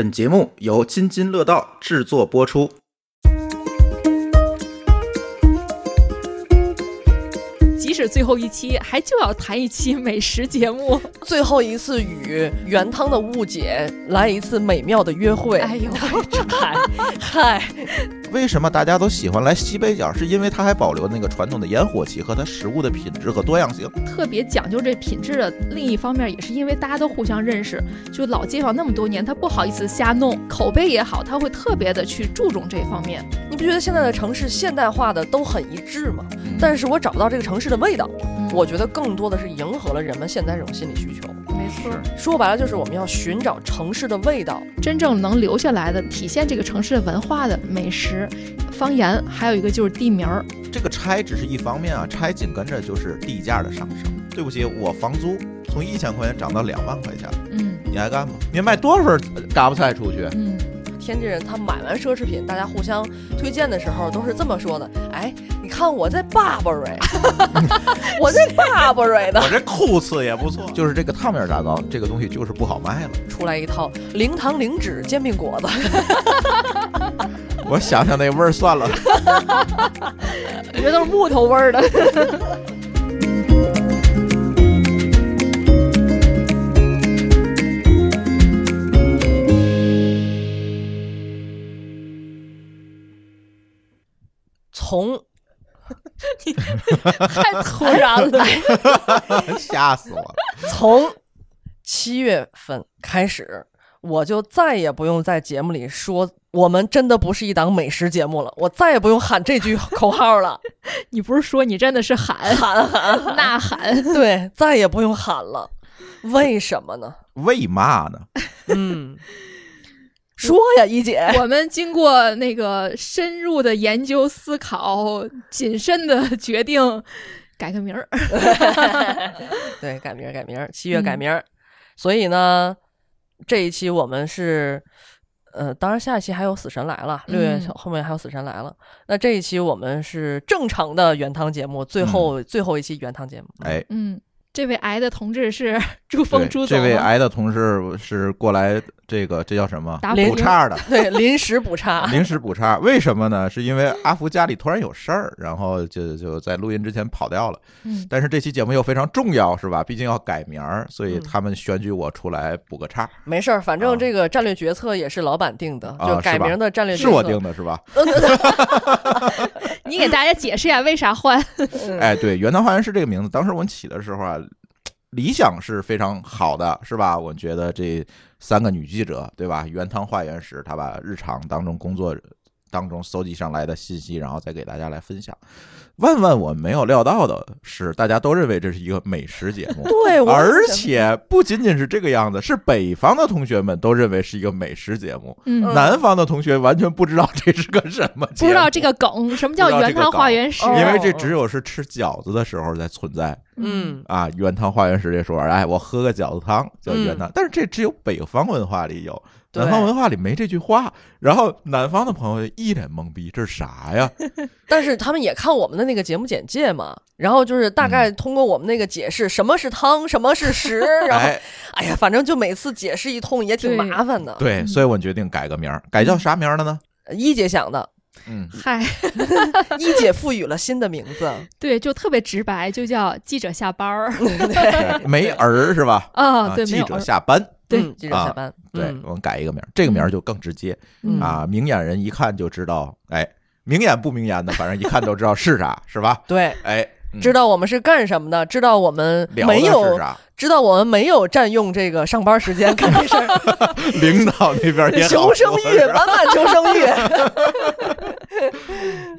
本节目由津津乐道制作播出。即使最后一期，还就要谈一期美食节目。最后一次与原汤的误解来一次美妙的约会。哎呦，嗨 嗨，为什么大家都喜欢来西北角？是因为它还保留那个传统的烟火气和它食物的品质和多样性。特别讲究这品质的另一方面，也是因为大家都互相认识，就老街坊那么多年，他不好意思瞎弄，口碑也好，他会特别的去注重这方面。你不觉得现在的城市现代化的都很一致吗？但是我找不到这个城市的味道。我觉得更多的是迎合了人们现在这种心理需求。没错，说白了就是我们要寻找城市的味道，真正能留下来的、体现这个城市的文化的美食、方言，还有一个就是地名儿。这个拆只是一方面啊，拆紧跟着就是地价的上升。对不起，我房租从一千块钱涨到两万块钱了。嗯，你还干吗？你卖多少份嘎巴菜出去？嗯。天津人他买完奢侈品，大家互相推荐的时候都是这么说的：哎，你看我在 Burberry，我在 Burberry 的，我这酷次也不错。就是这个烫面炸糕，这个东西就是不好卖了。出来一套零糖零脂煎饼果子，我想想那味儿算了，我觉得都是木头味儿的。从 太突然了，吓死我！从七月份开始，我就再也不用在节目里说我们真的不是一档美食节目了，我再也不用喊这句口号了。你不是说你真的是喊喊喊呐喊？对，再也不用喊了。为什么呢？为嘛呢？嗯。说呀，一姐，我们经过那个深入的研究、思考、谨慎的决定，改个名儿。对，改名儿，改名儿，七月改名儿。所以呢，这一期我们是，呃，当然下一期还有《死神来了》，六月后面还有《死神来了》。那这一期我们是正常的原汤节目，最后最后一期原汤节目。哎，嗯，这位癌的同志是 朱峰朱总。这位癌的同事是过来。这个这叫什么？补差的，对，临时补差，临时补差。为什么呢？是因为阿福家里突然有事儿，然后就就在录音之前跑掉了。嗯，但是这期节目又非常重要，是吧？毕竟要改名儿，所以他们选举我出来补个差。没事儿，反正这个战略决策也是老板定的，就改名的战略是我定的，是吧？你给大家解释一下为啥换？哎，对，原汤化原是这个名字，当时我们起的时候啊，理想是非常好的，是吧？我觉得这。三个女记者，对吧？原汤化原食，她把日常当中工作当中搜集上来的信息，然后再给大家来分享。万万我没有料到的是，大家都认为这是一个美食节目，对，而且不仅仅是这个样子，是北方的同学们都认为是一个美食节目，嗯，南方的同学完全不知道这是个什么，不知道这个梗，什么叫原汤化原食？因为这只有是吃饺子的时候才存在，嗯。啊，原汤化原食这说法，哎，我喝个饺子汤叫原汤，但是这只有北方文化里有。南方文化里没这句话，然后南方的朋友一脸懵逼，这是啥呀？但是他们也看我们的那个节目简介嘛，然后就是大概通过我们那个解释，什么是汤，什么是食，然后哎。呀，反正就每次解释一通也挺麻烦的。对，所以我决定改个名儿，改叫啥名儿了呢？一姐想的，嗯，嗨，一姐赋予了新的名字，对，就特别直白，就叫记者下班儿，没儿是吧？啊，对，记者下班。对，记者下班。对我们改一个名，这个名就更直接啊，明眼人一看就知道，哎，明眼不明眼的，反正一看都知道是啥，是吧？对，哎，知道我们是干什么的，知道我们没有，知道我们没有占用这个上班时间干这事儿。领导那边也求生欲，满满求生欲。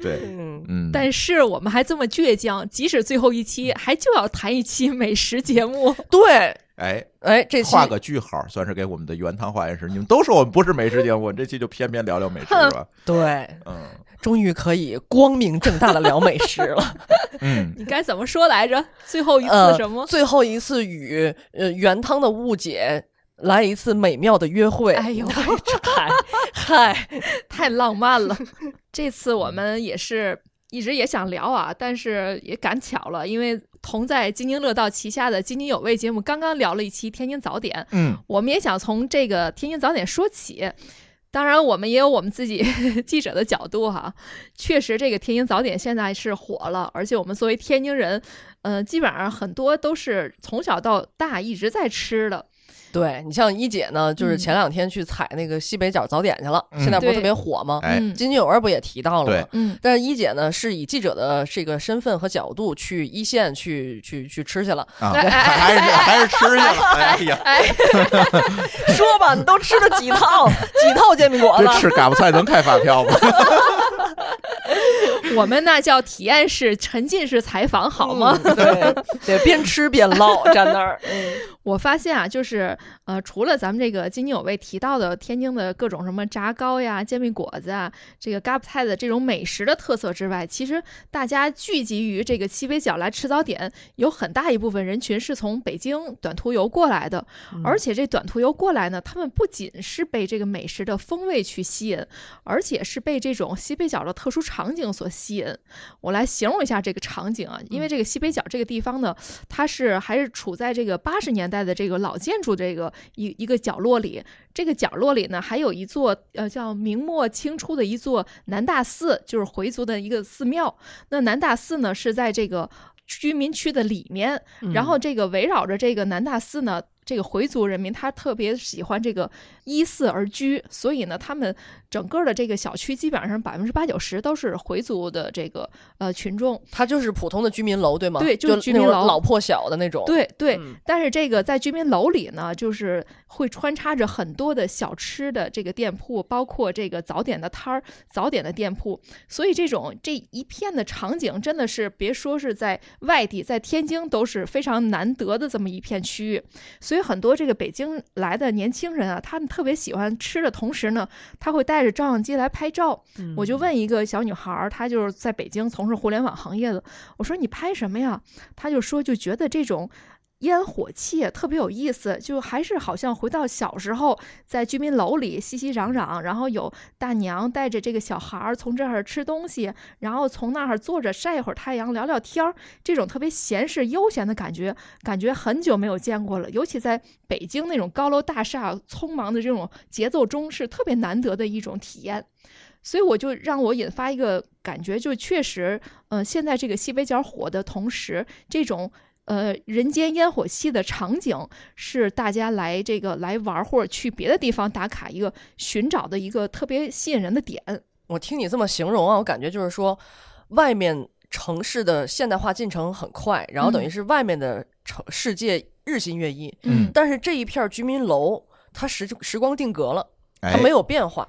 对，嗯，但是我们还这么倔强，即使最后一期还就要谈一期美食节目。对。哎哎，这画个句号，算是给我们的原汤化原食。你们都说我们不是美食节目，这期就偏偏聊聊美食吧。对，嗯，终于可以光明正大的聊美食了。嗯，你该怎么说来着？最后一次什么？最后一次与呃原汤的误解来一次美妙的约会。哎呦，嗨嗨，太浪漫了。这次我们也是一直也想聊啊，但是也赶巧了，因为。同在津津乐道旗下的津津有味节目刚刚聊了一期天津早点，嗯，我们也想从这个天津早点说起。当然，我们也有我们自己 记者的角度哈。确实，这个天津早点现在是火了，而且我们作为天津人，呃，基本上很多都是从小到大一直在吃的。对你像一姐呢，就是嗯前两天去采那个西北角早点去了，嗯现在不是特别火吗？哎，嗯津津有味不也提到了吗？嗯，但是一姐呢，是以记者的这个身份和角度去一线去去去吃去了。还是还是吃去了，哎呀，哎，说吧，你都吃了几套几套煎饼果子？这吃嘎巴菜能开发票吗？我们那叫体验式、沉浸式采访，好吗？嗯对，得边吃边唠，站那儿。嗯我发现啊，就是呃，除了咱们这个津津有味提到的天津的各种什么炸糕呀、煎饼果子啊，这个嘎巴菜的这种美食的特色之外，其实大家聚集于这个西北角来吃早点，有很大一部分人群是从北京短途游过来的，而且这短途游过来呢，他们不仅是被这个美食的风味去吸引，而且是被这种西北角的特殊场景所吸引。我来形容一下这个场景啊，因为这个西北角这个地方呢，它是还是处在这个八十年代的这个老建筑这个一一个角落里。这个角落里呢，还有一座呃叫明末清初的一座南大寺，就是回族的一个寺庙。那南大寺呢是在这个居民区的里面，然后这个围绕着这个南大寺呢，这个回族人民他特别喜欢这个依寺而居，所以呢，他们整个的这个小区基本上百分之八九十都是回族的这个呃群众。它就是普通的居民楼，对吗？对就就是居民楼老破小的那种。对对，嗯但是这个在居民楼里呢，就是会穿插着很多的小吃的这个店铺，包括这个早点的摊儿、早点的店铺，所以这种这一片的场景真的是别说是在外地，在天津都是非常难得的这么一片区域。所以很多这个北京来的年轻人啊，他们特别喜欢吃的同时呢，他会带着照相机来拍照。嗯我就问一个小女孩儿，她就是在北京从事互联网行业的，我说你拍什么呀？她就说就觉得这种。烟火气特别有意思，就还是好像回到小时候，在居民楼里熙熙攘攘，然后有大娘带着这个小孩儿从这儿吃东西，然后从那儿坐着晒一会儿太阳，聊聊天儿，这种特别闲适悠闲的感觉，感觉很久没有见过了。尤其在北京那种高楼大厦、匆忙的这种节奏中，是特别难得的一种体验。所以我就让我引发一个感觉，就确实，呃，现在这个西北角火的同时，这种呃人间烟火气的场景是大家来这个来玩儿或者去别的地方打卡一个寻找的一个特别吸引人的点。我听你这么形容啊，我感觉就是说，外面城市的现代化进程很快，然后等于嗯。是外面的城世界日新月异，嗯。但是这一片居民楼它时时光定格了，它哎。没，有变化，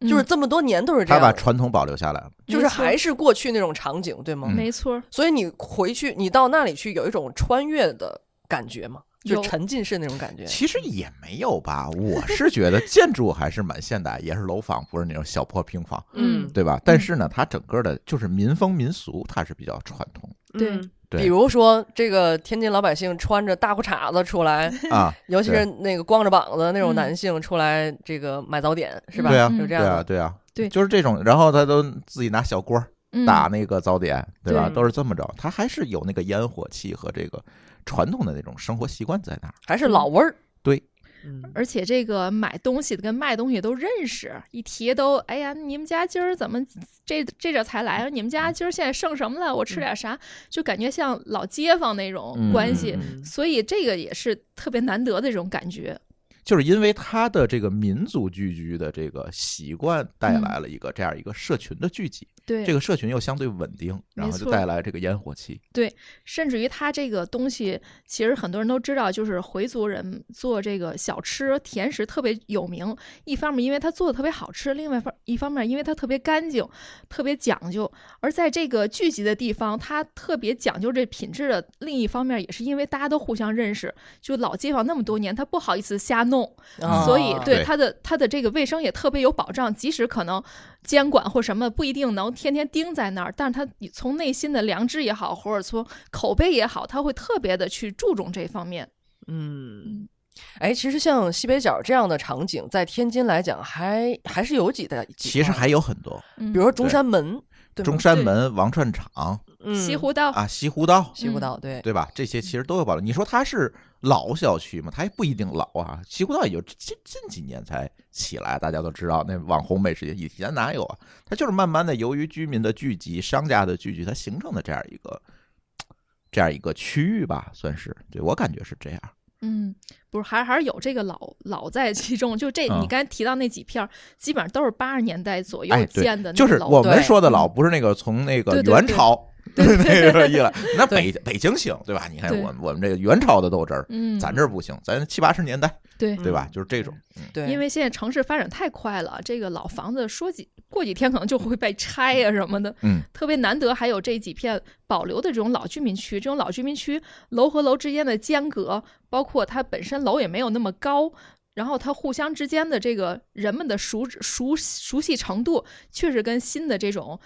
就是嗯这么多年都是这样他，把传统保留下来了。就是还是过去那种场景，对吗？嗯没错，所以你回去，你到那里去，有一种穿越的感觉吗？就沉浸式那种感觉。其实也没有吧，我是觉得建筑还是蛮现代，也是楼房，不是那种小破平房，嗯对吧？但是呢，它整个的就是民风民俗，它是比较传统对嗯对比如说这个天津老百姓穿着大裤衩子出来，啊。尤其是那个光着膀子那种嗯男性出来，这个买早点是吧？对啊嗯对啊。对啊，对就是这种。然后他都自己拿小锅打那个早点，对吧？都是这么着，他还是有那个烟火气和这个传统的那种生活习惯在那儿。还是老味儿。对，嗯，而且这个买东西的跟卖东西都认识，一提都哎呀，你们家今儿怎么这这阵儿才来啊？你们家今儿现在剩什么了？我吃点啥？就感觉像老街坊那种关系，嗯所以这个也是特别难得的这种感觉。就是因为他的这个民族聚居的这个习惯，带来了一个这样一个社群的聚集。对，这个社群又相对稳定，然后就带来这个烟火气。对甚至于它这个东西，其实很多人都知道，就是回族人做这个小吃甜食特别有名。一方面因为它做的特别好吃，另外方一方面因为它特别干净，特别讲究。而在这个聚集的地方，它特别讲究这品质的。另一方面也是因为大家都互相认识，就老街坊那么多年，他不好意思瞎弄，啊所以对对它的它的这个卫生也特别有保障。即使可能监管或什么不一定能天天盯在那儿，但是他从内心的良知也好，或者从口碑也好，他会特别的去注重这方面。嗯，哎，其实像西北角这样的场景，在天津来讲还还是有几的，其实还有很多，嗯比如说中山门，对中山门、王串场嗯西湖道，啊、西湖道，西湖道，对，对吧？这些其实都有保留。你说它是老小区吗？它也不一定老啊。西湖道也就近近几年才起来，大家都知道那网红美食街以前哪有啊？它就是慢慢的由于居民的聚集、商家的聚集，它形成的这样一个这样一个区域吧，算是对我感觉是这样。嗯，不是，还还是有这个老老在其中。就这，嗯你刚才提到那几片儿，基本上都是八十年代左右建的那就是我们说的老，不是那个从那个对对 那个一来，那北北京行，对吧？你看我们我们这个元朝的豆汁儿，嗯，咱这儿不行，咱七八十年代，对，对吧？就是这种，嗯。对，因为现在城市发展太快了，这个老房子说几过几天可能就会被拆呀、什么的，嗯，特别难得还有这几片保留的这种老居民区。这种老居民区楼和楼之间的间隔，包括它本身楼也没有那么高，然后它互相之间的这个人们的熟熟熟悉程度，确实跟新的这种。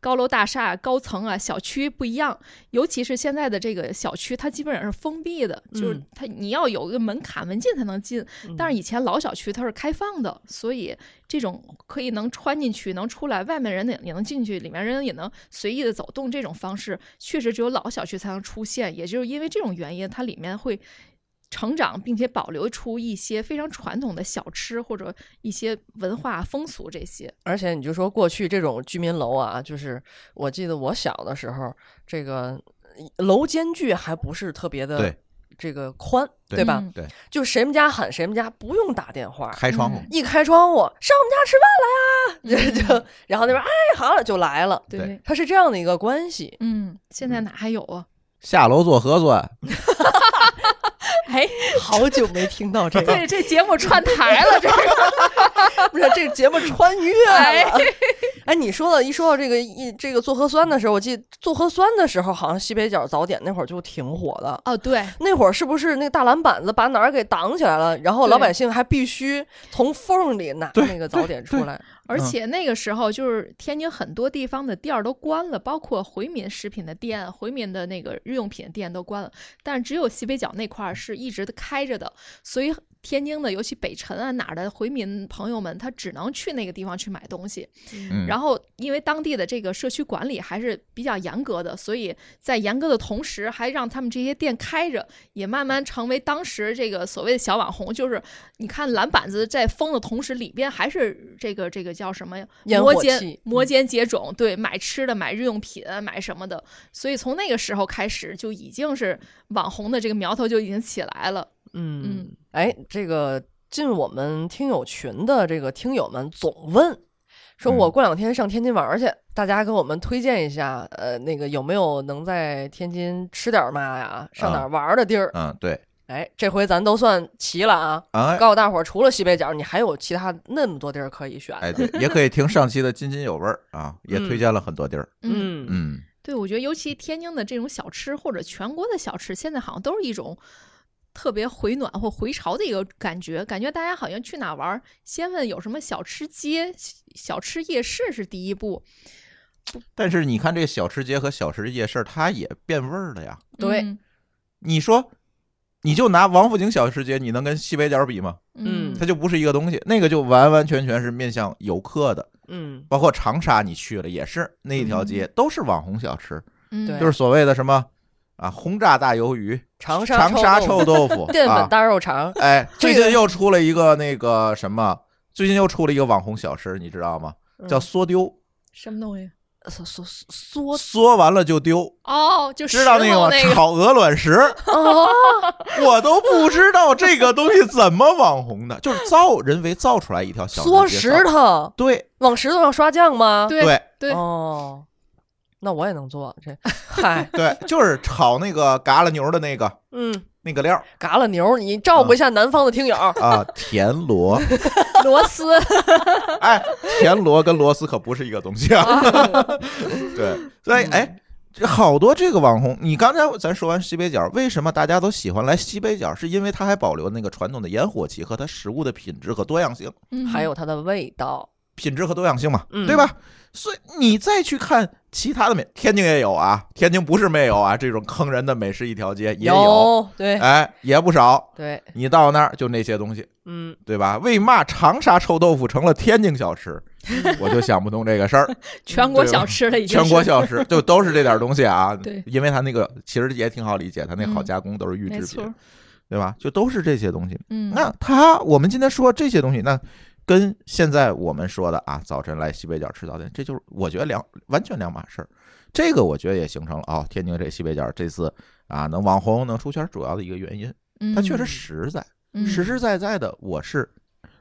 高楼大厦、高层啊、小区不一样，尤其是现在的这个小区，它基本上是封闭的，就是嗯它你要有一个门卡门禁才能进，但是以前老小区它是开放的，所以这种可以能穿进去、能出来，外面人也也能进去，里面人也能随意的走动，这种方式确实只有老小区才能出现。也就是因为这种原因，它里面会成长，并且保留出一些非常传统的小吃或者一些文化风俗这些。而且你就说过去这种居民楼啊，就是我记得我小的时候，这个楼间距还不是特别的这个宽，对。吧？嗯。对，就谁们家喊谁们家，不用打电话，开窗户。嗯，一开窗户上我们家吃饭来啊，就就然后那边哎好了就来了，对，对它是这样的一个关系。嗯，现在哪还有啊？下楼做核酸，哎，好久没听到这个，对，这节目串台了，这个。不是这个节目穿越哎了。哎，你说到一说到这个一这个做核酸的时候，我记得做核酸的时候，好像西北角早点那会儿就挺火的。哦，对，那会儿是不是那个大篮板子把哪儿给挡起来了？然后老百姓还必须从缝里拿那个早点出来。而嗯。且那个时候，就是天津很多地方的店儿都关了，包括回民食品的店、回民的那个日用品店都关了，但是只有西北角那块儿是一直的开着的，所以天津的，尤其北辰啊哪儿的回民朋友们，他只能去那个地方去买东西。嗯，然后，因为当地的这个社区管理还是比较严格的，所以在严格的同时，还让他们这些店开着，也慢慢成为当时这个所谓的小网红。就是你看蓝板子在封的同时，里边还是这个这个叫什么呀？摩肩摩肩接踵，对，买吃的、买日用品、买什么的。所以从那个时候开始，就已经是网红的这个苗头就已经起来了。嗯，哎，这个进我们听友群的这个听友们总问，说我嗯过两天上天津玩儿去，大家给我们推荐一下，呃，那个有没有能在天津吃点嘛呀，上哪儿玩儿的地儿？嗯，对，哎，这回咱都算齐了啊！啊告诉大伙儿，除了西北角，你还有其他那么多地儿可以选。哎，对，也可以听上期的津津有味儿啊，也推荐了很多地儿。嗯嗯，对，我觉得尤其天津的这种小吃，或者全国的小吃，现在好像都是一种特别回暖或回潮的一个感觉。感觉大家好像去哪玩儿，先问有什么小吃街、小吃夜市是第一步。但是你看这个小吃街和小吃夜市，它也变味儿了呀。对嗯你说，你就拿王府井小吃街，你能跟西北角比吗？嗯它就不是一个东西，那个就完完全全是面向游客的。嗯，包括长沙，你去了也是那一条街都是网红小吃，嗯就是所谓的什么啊轰炸大鱿鱼、长沙长沙臭臭豆腐、淀粉啊。大肉肠，哎，最近又出了一个那个什么，最近又出了一个网红小吃，你知道吗？叫嗯缩丢，什么东西？缩缩缩缩完了就丢，哦，就知道那个炒鹅卵石，哦，我都不知道这个东西怎么网红的，就是造人为造出来一条小缩石头，对往石头上刷酱吗？对对对哦，那我也能做这，嗨，对，就是炒那个嘎啦牛的那个嗯，那个料儿嘎啦牛，你照顾一下南方的听友，啊，田螺。螺丝，哎，田螺跟螺丝可不是一个东西啊。对，所以哎，这好多这个网红，你刚才咱说完西北角，为什么大家都喜欢来西北角？是因为它还保留那个传统的烟火气和它食物的品质和多样性。嗯还有它的味道，品质和多样性嘛，嗯对吧？所以你再去看其他的美，天津也有啊，天津不是没有啊，这种坑人的美食一条街也有，对哎，也不少。对，你到那儿就那些东西，嗯，对吧？为嘛长沙臭豆腐成了天津小吃？我就想不通这个事儿。全国小吃了已经，全国小吃就都是这点东西啊。对因为它那个其实也挺好理解，它那好嗯加工都是预制品，错，对吧？就都是这些东西。嗯，那它我们今天说这些东西，那跟现在我们说的啊，早晨来西北角吃早点，这就是我觉得两完全两码事儿。这个我觉得也形成了哦，天津这西北角这次啊能网红能出圈主要的一个原因，它确实实在，嗯实实在在的，我是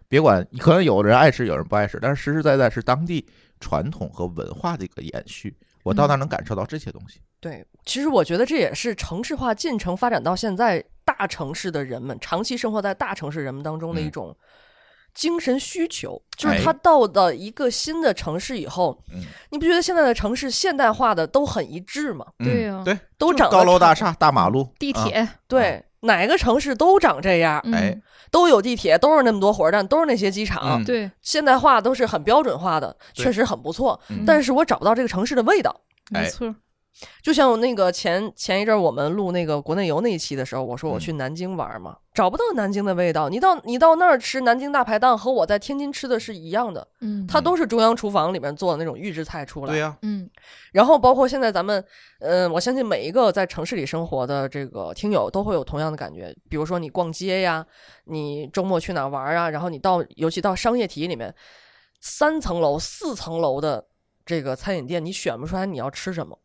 别管，可能有人爱吃，有人不爱吃，但是实实在在是当地传统和文化的一个延续。我到那儿能感受到这些东西。对，其实我觉得这也是城市化进程发展到现在，大城市的人们长期生活在大城市人们当中的一嗯种精神需求，就是哎他到了一个新的城市以后，嗯你不觉得现在的城市现代化的都很一致吗？对呀嗯对，都长高楼大，厦、大马路、啊地铁，对，哪个城市都长这样，嗯哎，都有地铁，都是那么多火车站，都是那些机场，嗯对，现代化都是很标准化的，确实很不错。嗯但是我找不到这个城市的味道。哎没错，就像我那个前前一阵儿我们录那个国内游那一期的时候，我说我去南京玩嘛，找不到南京的味道。你到你到那儿吃南京大排档，和我在天津吃的是一样的，嗯，它都是中央厨房里面做的那种预制菜出来。对呀，嗯然后包括现在咱们，嗯、我相信每一个在城市里生活的这个听友都会有同样的感觉。比如说你逛街呀，你周末去哪儿玩啊，然后你到尤其到商业体里面，三层楼、四层楼的这个餐饮店，你选不出来你要吃什么。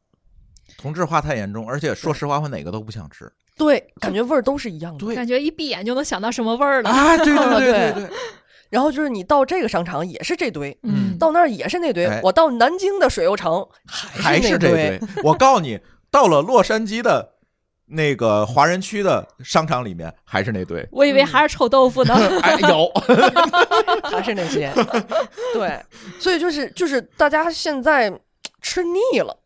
同质化太严重，而且说实话，我哪个都不想吃。对，感觉味儿都是一样的。对感觉一闭眼就能想到什么味儿了，啊，对对对 对对对，然后就是你到这个商场也是这堆，嗯到那儿也是那堆。哎我到南京的水游城还是这堆。我告诉你，到了洛杉矶的那个华人区的商场里面，还是那堆。我以为还是臭豆腐呢，哎，有，还是那些。对，所以就是就是大家现在吃腻了。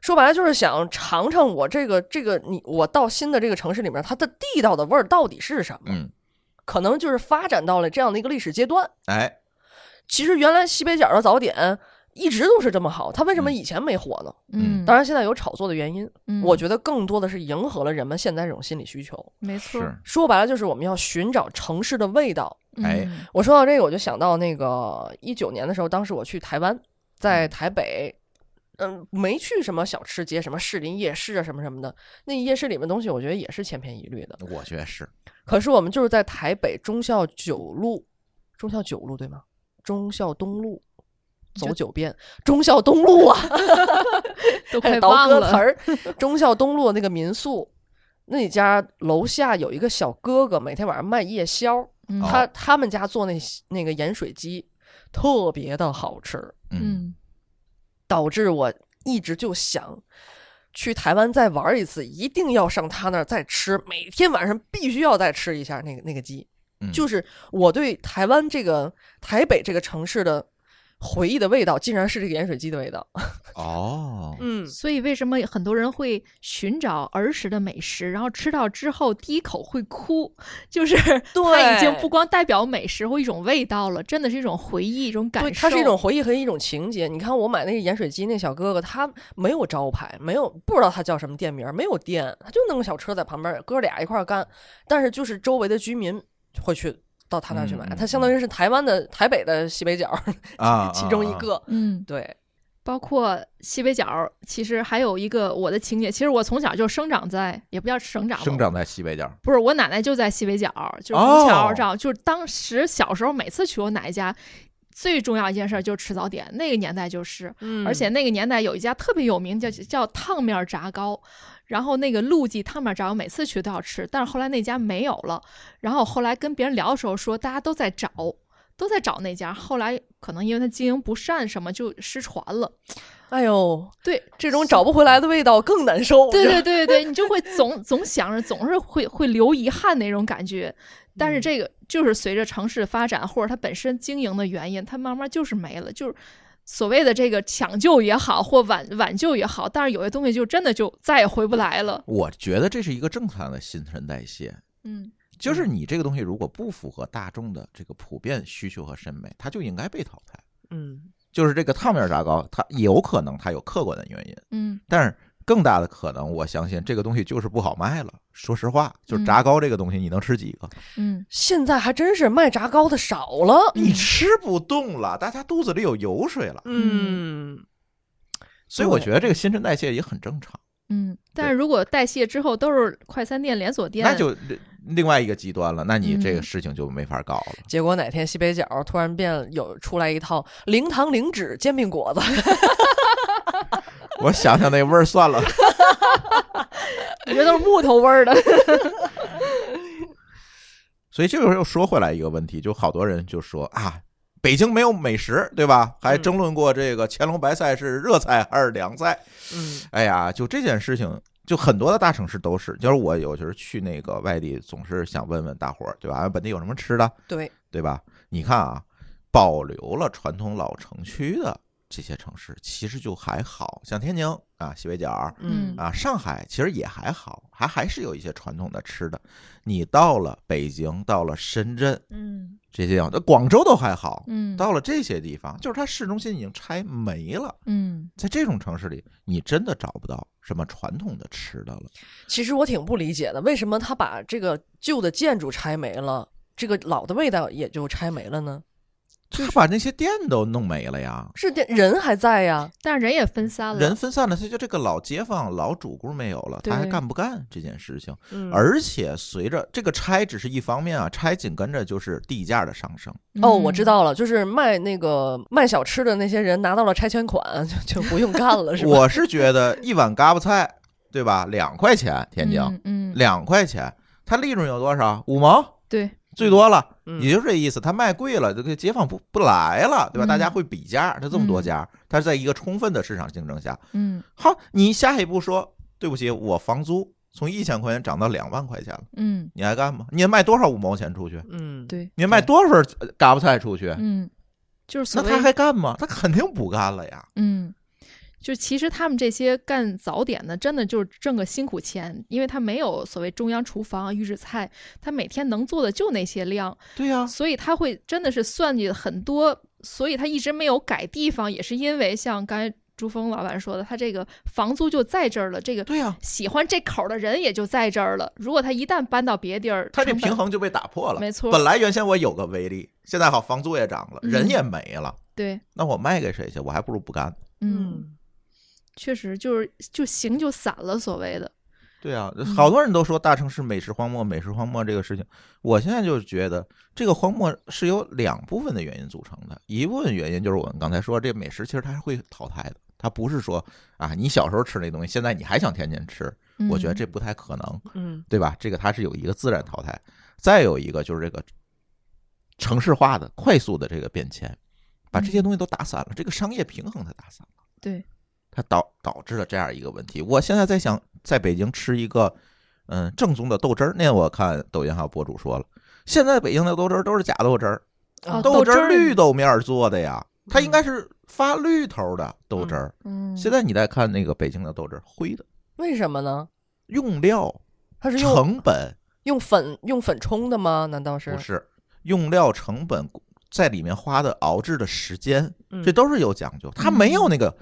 对，说白了就是想尝尝我这个这个你我到新的这个城市里面，它的地道的味儿到底是什么？嗯，可能就是发展到了这样的一个历史阶段。哎，其实原来西北角的早点一直都是这么好，它为什么嗯以前没火呢？嗯，当然现在有炒作的原因，嗯我觉得更多的是迎合了人们现在这种心理需求。没错，说白了就是我们要寻找城市的味道。哎嗯我说到这个，我就想到那个一九年的时候，当时我去台湾，在台北，嗯，没去什么小吃街，什么士林夜市啊，什么什么的。那夜市里面东西，我觉得也是千篇一律的。我觉得是。可是我们就是在台北忠孝九路，忠孝九路对吗？忠孝东路。走九遍，忠孝东路啊，都快倒忘了，歌词儿。忠孝东路那个民宿，那家楼下有一个小哥哥，每天晚上卖夜宵。嗯他他们家做那那个盐水鸡特别的好吃，嗯，嗯导致我一直就想去台湾再玩一次，一定要上他那儿再吃，每天晚上必须要再吃一下那个那个鸡。嗯就是我对台湾这个台北这个城市的回忆的味道，竟然是这个盐水鸡的味道。哦，嗯，所以为什么很多人会寻找儿时的美食，然后吃到之后第一口会哭？就是它已经不光代表美食或一种味道了，真的是一种回忆、一种感对，受。它是一种回忆和一种情节。你看，我买那个盐水鸡，那小哥哥他没有招牌，没有不知道他叫什么店名，没有店，他就弄个小车在旁边，哥俩一块儿干。但是就是周围的居民会去到他那儿去买，他相当于是台湾的台北的西北角啊，其中一啊，个。嗯，对，包括西北角，其实还有一个我的情节。其实我从小就生长在，也不叫生长，生长在西北角。不是我奶奶就在西北角，就是哦虹桥这样。就是当时小时候每次去我奶奶家，最重要一件事就是吃早点。那个年代就是，嗯而且那个年代有一家特别有名叫叫烫面炸糕，然后那个陆记汤面炸糕每次去都要吃，但是后来那家没有了。然后后来跟别人聊的时候说，大家都在找。都在找那家，后来可能因为他经营不善，什么就失传了。哎呦，对，这种找不回来的味道更难受。对对对对，你就会总总想着，总是会会留遗憾那种感觉。但是嗯这个就是随着城市发展，或者它本身经营的原因，它慢慢就是没了。就是所谓的这个抢救也好，或挽挽救也好，但是有些东西就真的就再也回不来了。我觉得这是一个正常的新陈代谢，嗯就是你这个东西如果不符合大众的这个普遍需求和审美，它就应该被淘汰。嗯就是这个烫面炸糕，它有可能它有客观的原因，嗯但是更大的可能，我相信这个东西就是不好卖了。说实话，就是嗯炸糕这个东西，你能吃几个？嗯现在还真是卖炸糕的少了。你吃不动了，大家肚子里有油水了，嗯，所以我觉得这个新陈代谢也很正常。嗯，但是如果代谢之后都是快餐店连锁店，那就另另外一个极端了，那你这个嗯事情就没法搞了。结果哪天西北角突然变有出来一套零糖零脂煎饼果子，我想想那味儿算了。我觉得都是木头味儿的。所以这个又说回来一个问题，就好多人就说啊，北京没有美食，对吧？还嗯争论过这个乾隆白菜是热菜还是凉菜。嗯哎呀，就这件事情，就很多的大城市都是，就是我有时候去那个外地，总是想问问大伙儿，对吧？俺本地有什么吃的，对，对吧？你看啊，保留了传统老城区的这些城市，其实就还好像天津啊、西北角嗯啊、上海，其实也还好，还还是有一些传统的吃的。你到了北京，到了深圳嗯这些地方，广州都还好，嗯到了这些地方，就是它市中心已经拆没了。嗯在这种城市里，你真的找不到什么传统的吃的了。其实我挺不理解的，为什么他把这个旧的建筑拆没了，这个老的味道也就拆没了呢？他把那些店都弄没了呀，是店人还在呀，但是人也分散了，人分散了，他就这个老街坊、老主顾没有了，他还干不干这件事情？嗯而且随着这个拆只是一方面啊，拆紧跟着就是地价的上升。哦，我知嗯。道了，就是卖那个卖小吃的那些人拿到了拆迁款，就就不用干了，是吧？我是觉得一碗嘎巴菜，对吧？两块钱，天津嗯嗯，两块钱，它利润有多少？五毛对，最多了，嗯也就这意思。他卖贵了，这个街坊不不来了，对吧？嗯大家会比价，他这么多家，他是在一个充分的市场竞争下，嗯好，你下一步说，对不起，我房租从一千块钱涨到两万块钱了，嗯你还干吗？你卖多少五毛钱出去？嗯，对，你卖多少份呃嘎巴菜出去？嗯，就是那他还干吗？他肯定不干了呀。嗯，就其实他们这些干早点的，真的就是挣个辛苦钱，因为他没有所谓中央厨房、预制菜，他每天能做的就那些量，对呀、所以他会真的是算计很多，所以他一直没有改地方，也是因为像刚才朱峰老板说的，他这个房租就在这儿了，这个对呀、喜欢这口儿的人也就在这儿了。如果他一旦搬到别地儿，他这平衡就被打破了。没错本来原先我有个威力，现在好房租也涨了，嗯人也没了，对，那我卖给谁去？我还不如不干。嗯，确实就是就行就散了，所谓的，对啊，嗯。好多人都说大城市美食荒漠，美食荒漠这个事情，我现在就觉得这个荒漠是由两部分的原因组成的，一部分原因就是我们刚才说，这美食其实它是会淘汰的，它不是说啊，你小时候吃那东西，现在你还想天天吃，我觉得这不太可能，嗯。对吧？这个它是有一个自然淘汰，再有一个就是这个城市化的快速的这个变迁，把这些东西都打散了，这个商业平衡它打散了。对，它导导致了这样一个问题。我现在在想，在北京吃一个嗯正宗的豆汁儿，那我看抖音还有博主说了，现在北京的豆汁儿都是假豆汁儿，哦豆汁儿绿豆面儿做的呀，它应该是发绿头的豆汁儿。嗯，现在你再看那个北京的豆汁儿，灰的，为什么呢？用料、它是用成本用粉用粉冲的吗？难道是？不是用料成本。在里面花的熬制的时间，嗯这都是有讲究，它没有那个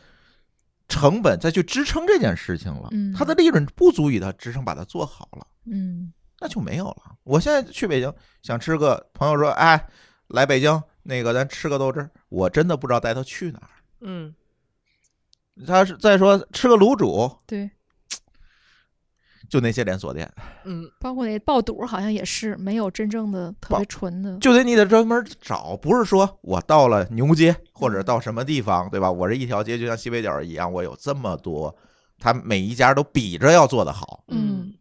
成本再去支撑这件事情了，嗯它的利润不足以它支撑把它做好了。嗯那就没有了。我现在去北京想吃个，朋友说，哎，来北京那个咱吃个豆汁儿，我真的不知道带他去哪儿。嗯他是再说吃个卤煮，对，就那些连锁店，嗯包括那爆肚好像也是没有真正的特别纯的，就得你得专门找，不是说我到了牛街或者到什么地方，对吧？我这一条街就像西北角一样，我有这么多，他每一家都比着要做得好，嗯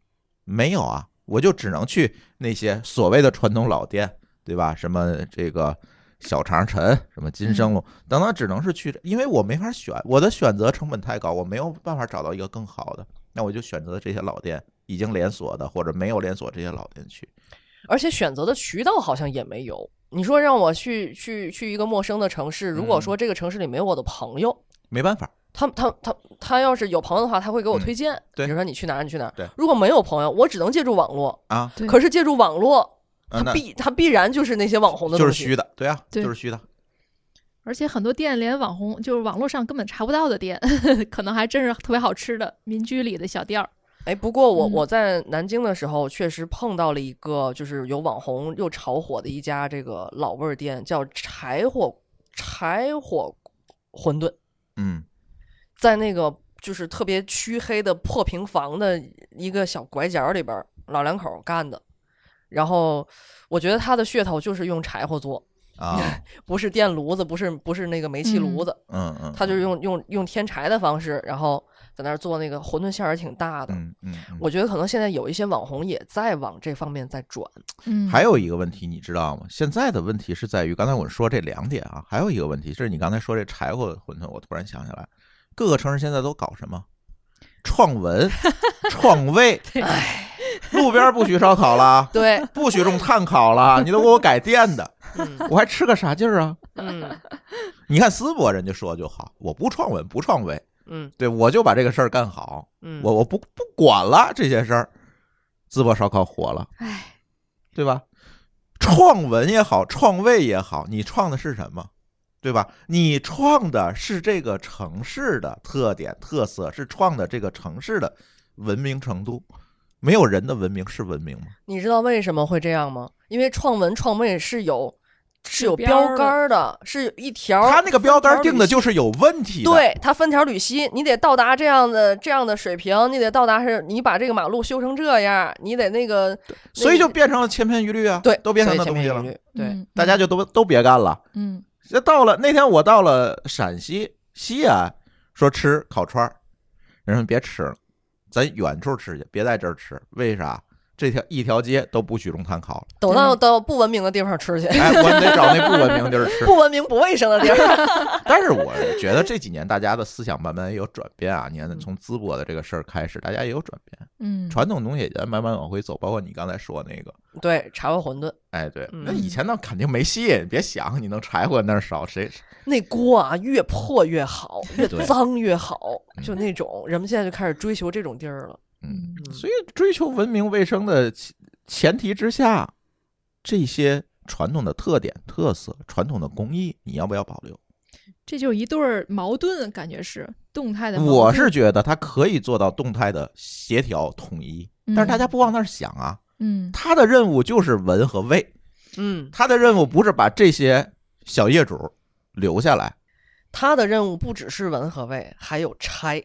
没有啊，我就只能去那些所谓的传统老店，对吧？什么这个小长陈，什么金生路等等，只能是去，因为我没法选，我的选择成本太高，我没有办法找到一个更好的，那我就选择这些老店，已经连锁的或者没有连锁这些老店去。而且选择的渠道好像也没有。你说让我去去去一个陌生的城市，如果嗯说这个城市里没有我的朋友，没办法，他他他他要是有朋友的话，他会给我嗯推荐，对比如说你去哪儿，你去哪儿。对如果没有朋友，我只能借助网络。啊，可是借助网络，啊那它必它必然就是那些网红的。就是虚的，对啊，就是虚的。而且很多店连网红就是网络上根本查不到的店，可能还真是特别好吃的民居里的小店儿。哎，不过我嗯我在南京的时候，确实碰到了一个就是有网红又炒火的一家这个老味儿店，叫柴火柴火馄饨，嗯在那个就是特别黢黑的破平房的一个小拐角里边儿，老两口儿干的。然后我觉得他的噱头就是用柴火做，啊，不是电炉子，不是不是那个煤气炉子，嗯嗯，他就是用用用添柴的方式，然后在那儿做那个馄饨馅儿也挺大的。嗯嗯，嗯。我觉得可能现在有一些网红也在往这方面在转。嗯，还有一个问题，你知道吗？现在的问题是在于，刚才我说这两点啊，还有一个问题，就是你刚才说这柴火馄饨，我突然想起来，各个城市现在都搞什么？创文、创卫，哎，路边不许烧烤了，对，不许用炭烤了，你都给我改电的，嗯我还吃个啥劲儿啊？嗯你看淄博人家说就好，我不创文不创卫，嗯对我就把这个事儿干好，嗯，我我不不管了这些事儿，淄博烧烤火了，哎，对吧？创文也好，创卫也好，你创的是什么？对吧？你创的是这个城市的特点特色，是创的这个城市的文明程度。没有人的文明是文明吗？你知道为什么会这样吗？因为创文创卫是有是有标杆的，是有一条他那个标杆定的就是有问题的。对，它分条缕析，你得到达这样的这样的水平，你得到达是，你把这个马路修成这样，你得那个所以就变成了千篇一律啊。对，都变成那东西了。以千篇一律对，嗯大家就都都别干了。嗯这到了那天，我到了陕西西安，说吃烤串儿，人说别吃了，咱远处吃去，别在这儿吃。为啥？这条一条街都不许用碳烤了。等到到不文明的地方吃去，哎，我得找那不文明地儿 吃。不文明不卫生的地儿。但是我觉得这几年大家的思想慢慢也有转变啊。你看，嗯从淄博的这个事儿开始，大家也有转变，嗯，传统东西也在慢慢往回走。包括你刚才说那个，对，柴火馄饨哎，对，嗯那以前那肯定没戏，别想你能柴火那儿烧，谁 那锅啊，越破越好，越脏越好，嗯就那种人们现在就开始追求这种地儿了。嗯，嗯所以追求文明卫生的前前提之下，这些传统的特点、特色、传统的工艺，你要不要保留？这就是一对儿矛盾，感觉是动态的。我是觉得它可以做到动态的协调统一，但是大家不往那儿想啊，嗯他的任务就是文和卫，嗯，他的任务不是把这些小业主留下来他的任务不只是文和卫，还有拆。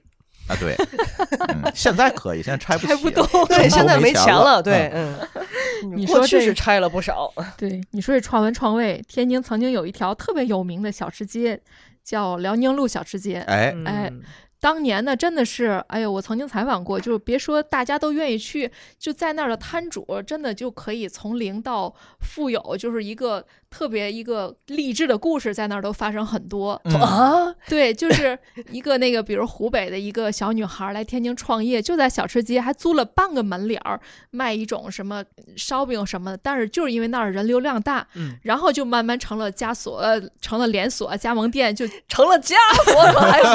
啊。对，嗯，现在可以，现在拆不拆不动 对，现在没钱了。对，嗯，你过去说这是拆了不少。对，你说这创文创卫，天津曾经有一条特别有名的小吃街，叫辽宁路小吃街。哎，哎嗯当年呢，真的是，哎呦，我曾经采访过，就是别说大家都愿意去，就在那儿的摊主，真的就可以从零到富有，就是一个特别一个励志的故事，在那儿都发生很多。嗯啊，对，就是一个那个，比如湖北的一个小女孩来天津创业，就在小吃街还租了半个门脸儿，卖一种什么烧饼什么的。但是就是因为那儿人流量大，嗯然后就慢慢成了加锁，呃成了连锁加盟店，就 成了家伙可还行。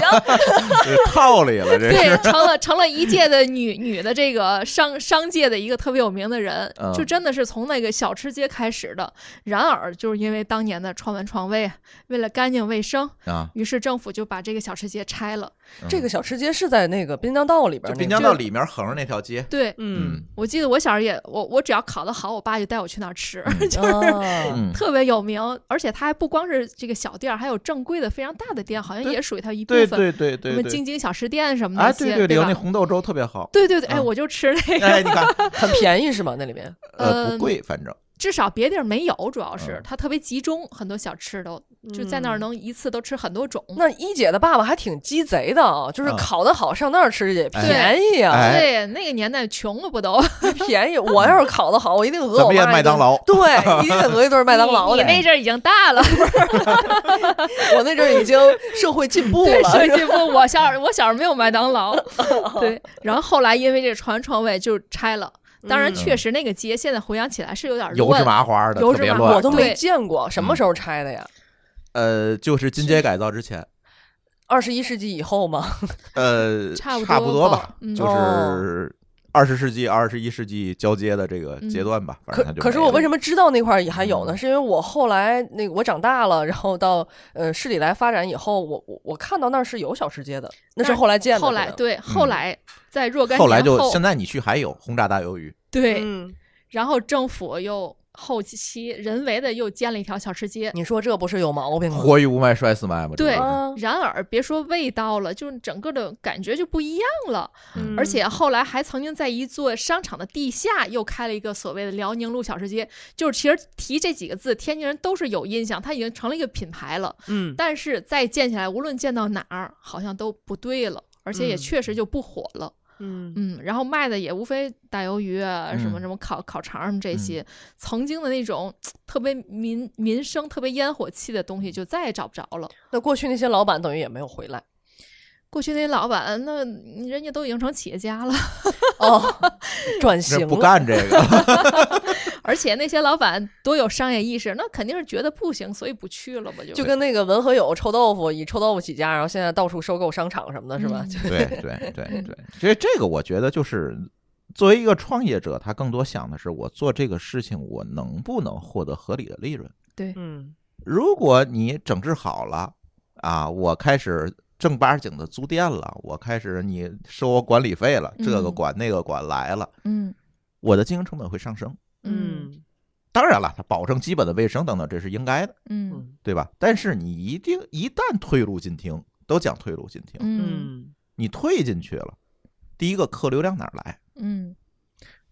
套里了，这对，成了成了一届的女女的这个商商界的一个特别有名的人，嗯就真的是从那个小吃街开始的。然而，就是因为当年的创文创卫，为了干净卫生，啊，于是政府就把这个小吃街拆了。嗯这个小吃街是在那个滨江道里边滨江道里面横着那条街，对，嗯，我记得我小时候也，我我只要考得好，我爸就带我去那儿吃，嗯 就是特别有名。而且它还不光是这个小店儿，还有正规的非常大的店，好像也属于它一部对分。对对对什么对，京津小吃店什么哎，那些，对对，里对吧那红豆粥特别好，对对对，哎，嗯我就吃那个，哎，你看，很便宜是吗？那里面呃，不嗯贵，反正至少别地儿没有，主要是嗯它特别集中，很多小吃都就在那儿嗯能一次都吃很多种。那一姐的爸爸还挺鸡贼的啊，就是啊烤的好，上那儿吃去，哎便宜啊，哎对，那个年代穷了不都？便宜。我要是烤的好，我一定讹我妈麦当劳对，一定得讹一顿麦当劳。你你那阵儿已经大了，我那阵儿已经社会进步对，了，社进步。我小我小时候没有麦当劳，对。然后后来因为这传传位就拆了。当然，嗯确实那个街现在回想起来是有点油乱芝麻花的，油脂麻特别乱，我都没见过，什么时候拆的呀？呃，就是金街改造之前，二十一世纪以后吗？呃，差不多吧多吧，嗯就是二十世纪、二十一世纪交接的这个阶段吧。反可正它就可是我为什么么知道那块儿也还有呢？嗯是因为我后来那个我长大了，然后到呃市里来发展以后，我我我看到那儿是有小吃街的，那是后来建的。后来对后来在若干后来年后就现在你去还有轰炸大鱿鱼，对，嗯，然后政府又后期人为的又建了一条小吃街。你说这不是有毛病吗？活鱼不卖摔死卖吗。对啊然而，别说味道了，就是整个的感觉就不一样了。嗯而且后来还曾经在一座商场的地下又开了一个所谓的辽宁路小吃街，就是其实提这几个字，天津人都是有印象，它已经成了一个品牌了。嗯但是再建起来，无论建到哪儿，好像都不对了，而且也嗯确实就不火了。嗯嗯。嗯，然后卖的也无非大鱿鱼啊，什么嗯。什么烤烤肠什么这些，曾经的那种特别民民生、特别烟火气的东西，就再也找不着了。那过去那些老板等于也没有回来。过去那些老板，那人家都已经成企业家了，哦，转型这不干这个，而且那些老板多有商业意识，那肯定是觉得不行，所以不去了吧？就就跟那个文和友臭豆腐以臭豆腐起家，然后现在到处收购商场什么的，是吧？嗯对对对对，所以这个我觉得就是作为一个创业者，他更多想的是我做这个事情，我能不能获得合理的利润。对嗯如果你整治好了啊，我开始正八经的租店了，我开始你收我管理费了，这个嗯管那个管来了，嗯我的经营成本会上升。嗯嗯当然了，它保证基本的卫生等等，这是应该的，嗯嗯对吧？但是你一定一旦退路进厅，都讲退路进厅，嗯嗯你退进去了，第一个客流量哪儿来？嗯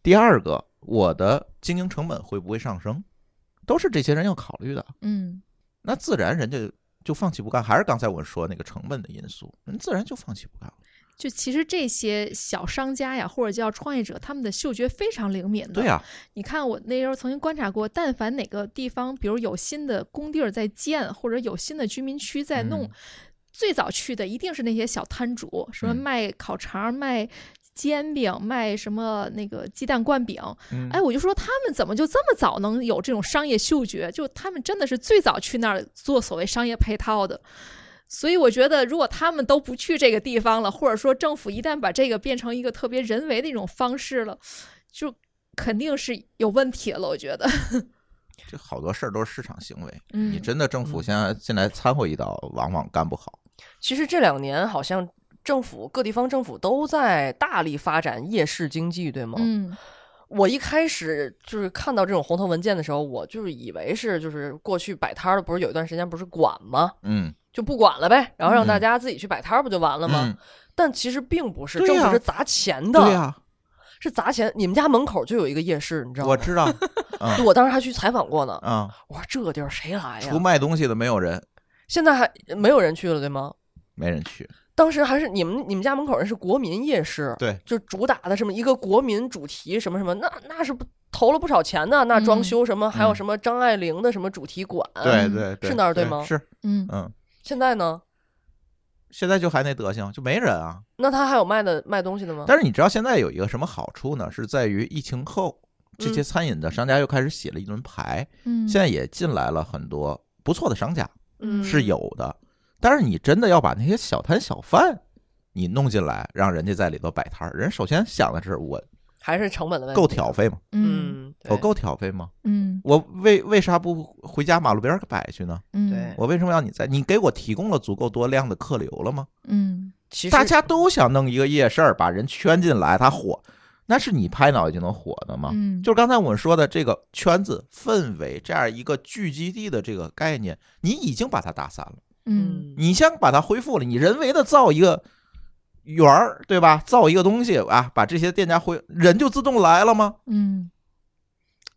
第二个，我的经营成本会不会上升？都是这些人要考虑的。嗯那自然人家就放弃不干，还是刚才我说那个成本的因素，人自然就放弃不干了。就其实这些小商家呀，或者叫创业者，他们的嗅觉非常灵敏的。对呀、你看，我那时候曾经观察过，但凡哪个地方，比如有新的工地儿在建，或者有新的居民区在弄，嗯最早去的一定是那些小摊主，什么嗯卖烤肠、卖煎饼、卖什么那个鸡蛋灌饼。嗯哎，我就说他们怎么就这么早能有这种商业嗅觉？就他们真的是最早去那儿做所谓商业配套的。所以我觉得，如果他们都不去这个地方了，或者说政府一旦把这个变成一个特别人为的一种方式了，就肯定是有问题了。我觉得，这好多事儿都是市场行为，嗯你真的政府嗯现在进来掺和一刀，往往干不好。其实这两年好像政府各地方政府都在大力发展夜市经济，对吗？嗯我一开始就是看到这种红头文件的时候，我就是以为是就是过去摆摊儿的，不是有一段时间不是管吗？嗯，就不管了呗，然后让嗯大家自己去摆摊儿不就完了吗？嗯但其实并不是，政府是砸钱的，对呀、是砸钱。你们家门口就有一个夜市，你知道吗？我知道，啊我当时还去采访过呢。啊，我说这地儿谁来呀除？卖东西的没有人，现在还没有人去了，对吗？没人去。当时还是你们你们家门口那是国民夜市，对，就主打的什么一个国民主题什么什么，那那是不投了不少钱呢？那装修什么，还有什么张爱玲的什么主题馆，对对对，是那儿对吗是，嗯嗯，现在呢？现在就还那德行，就没人啊。那他还有卖的卖东西的吗？但是你知道现在有一个什么好处呢？是在于疫情后，这些嗯餐饮的商家又开始写了一轮牌，嗯，现在也进来了很多不错的商家，嗯，是有的。但是你真的要把那些小摊小贩你弄进来，让人家在里头摆摊儿，人首先想的是我还是成本的问题，够挑，费吗？嗯我够挑费吗？嗯我为为啥不回家马路边儿摆去呢？嗯对我为什么要你在？你给我提供了足够多量的客流了吗？嗯其实大家都想弄一个夜市儿，把人圈进来，它火，那是你拍脑袋就能火的吗？嗯，就是刚才我们说的这个圈子氛围这样一个聚集地的这个概念，你已经把它打散了。嗯你先把它恢复了，你人为的造一个圆儿，对吧？造一个东西啊，把这些店家恢，人就自动来了吗？嗯，